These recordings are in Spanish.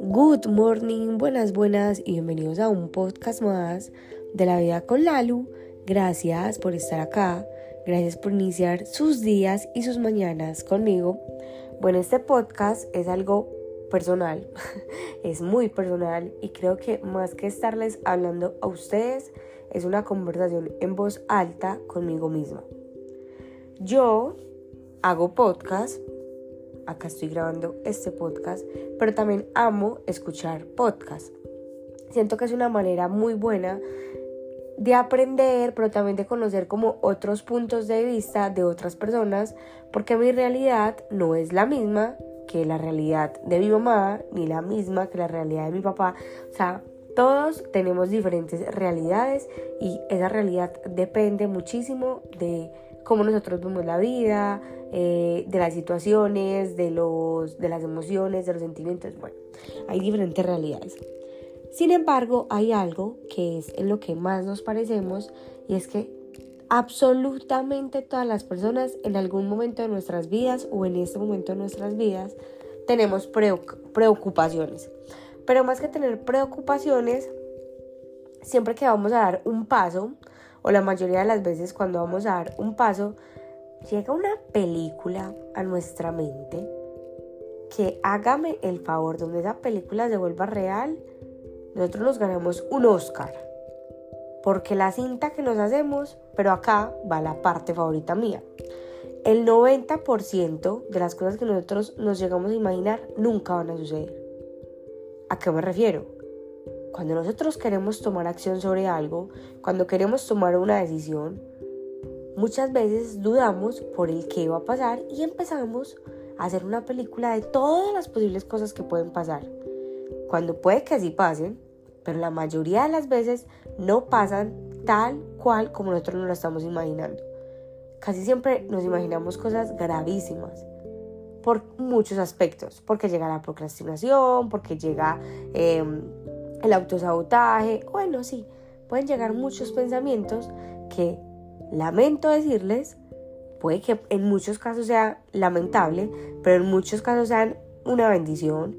Good morning, buenas, buenas y bienvenidos a un podcast más de la vida con Lalu. Gracias por estar acá, gracias por iniciar sus días y sus mañanas conmigo. Bueno, este podcast es algo personal, es muy personal y creo que más que estarles hablando a ustedes, es una conversación en voz alta conmigo misma. Yo hago podcast, acá estoy grabando este podcast, pero también amo escuchar podcast. Siento que es una manera muy buena de aprender, pero también de conocer como otros puntos de vista de otras personas, porque mi realidad no es la misma que la realidad de mi mamá, ni la misma que la realidad de mi papá. O sea, todos tenemos diferentes realidades y esa realidad depende muchísimo de cómo nosotros vemos la vida, eh, de las situaciones, de, los, de las emociones, de los sentimientos. Bueno, hay diferentes realidades. Sin embargo, hay algo que es en lo que más nos parecemos y es que absolutamente todas las personas en algún momento de nuestras vidas o en este momento de nuestras vidas tenemos preocupaciones. Pero más que tener preocupaciones, siempre que vamos a dar un paso, o la mayoría de las veces cuando vamos a dar un paso, llega una película a nuestra mente que hágame el favor, donde esa película se vuelva real, nosotros nos ganamos un Oscar porque la cinta que nos hacemos, pero acá va la parte favorita mía. El 90% de las cosas que nosotros nos llegamos a imaginar nunca van a suceder. ¿A qué me refiero? Cuando nosotros queremos tomar acción sobre algo, cuando queremos tomar una decisión, muchas veces dudamos por el qué va a pasar y empezamos a hacer una película de todas las posibles cosas que pueden pasar. Cuando puede que así pasen, pero la mayoría de las veces no pasan tal cual como nosotros nos lo estamos imaginando. Casi siempre nos imaginamos cosas gravísimas por muchos aspectos, porque llega la procrastinación, porque llega em, el autosabotaje, bueno, sí, pueden llegar muchos pensamientos que, lamento decirles, puede que en muchos casos sea lamentable, pero en muchos casos sean una bendición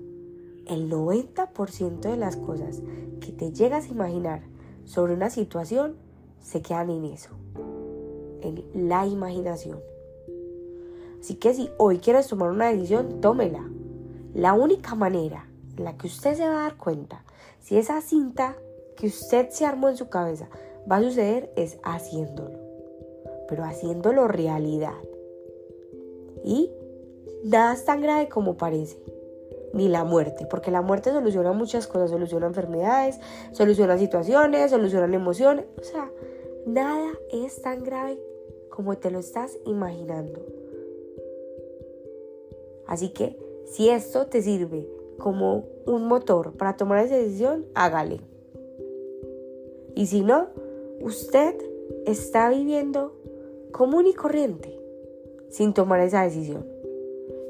el 90% de las cosas que te llegas a imaginar sobre una situación se quedan en eso, en la imaginación. Así que si hoy quieres tomar una decisión, tómela. La única manera la que usted se va a dar cuenta. Si esa cinta que usted se armó en su cabeza va a suceder es haciéndolo, pero haciéndolo realidad. Y nada es tan grave como parece. Ni la muerte, porque la muerte soluciona muchas cosas, soluciona enfermedades, soluciona situaciones, soluciona emociones, o sea, nada es tan grave como te lo estás imaginando. Así que si esto te sirve como un motor para tomar esa decisión, hágale. Y si no, usted está viviendo común y corriente sin tomar esa decisión.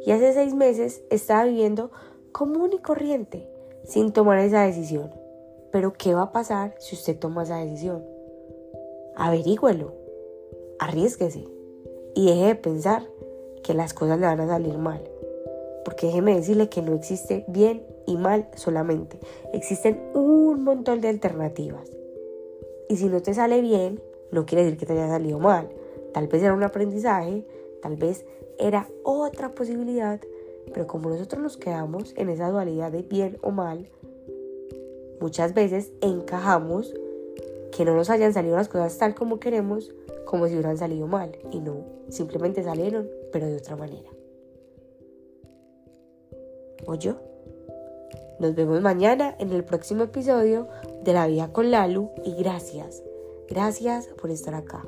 Y hace seis meses estaba viviendo común y corriente sin tomar esa decisión. Pero ¿qué va a pasar si usted toma esa decisión? Averígüelo, arriesguese y deje de pensar que las cosas le van a salir mal. Porque déjeme decirle que no existe bien y mal solamente. Existen un montón de alternativas. Y si no te sale bien, no quiere decir que te haya salido mal. Tal vez era un aprendizaje, tal vez era otra posibilidad pero como nosotros nos quedamos en esa dualidad de bien o mal, muchas veces encajamos que no nos hayan salido las cosas tal como queremos, como si hubieran salido mal. Y no, simplemente salieron, pero de otra manera. ¿O yo? Nos vemos mañana en el próximo episodio de La Vida con Lalu y gracias, gracias por estar acá.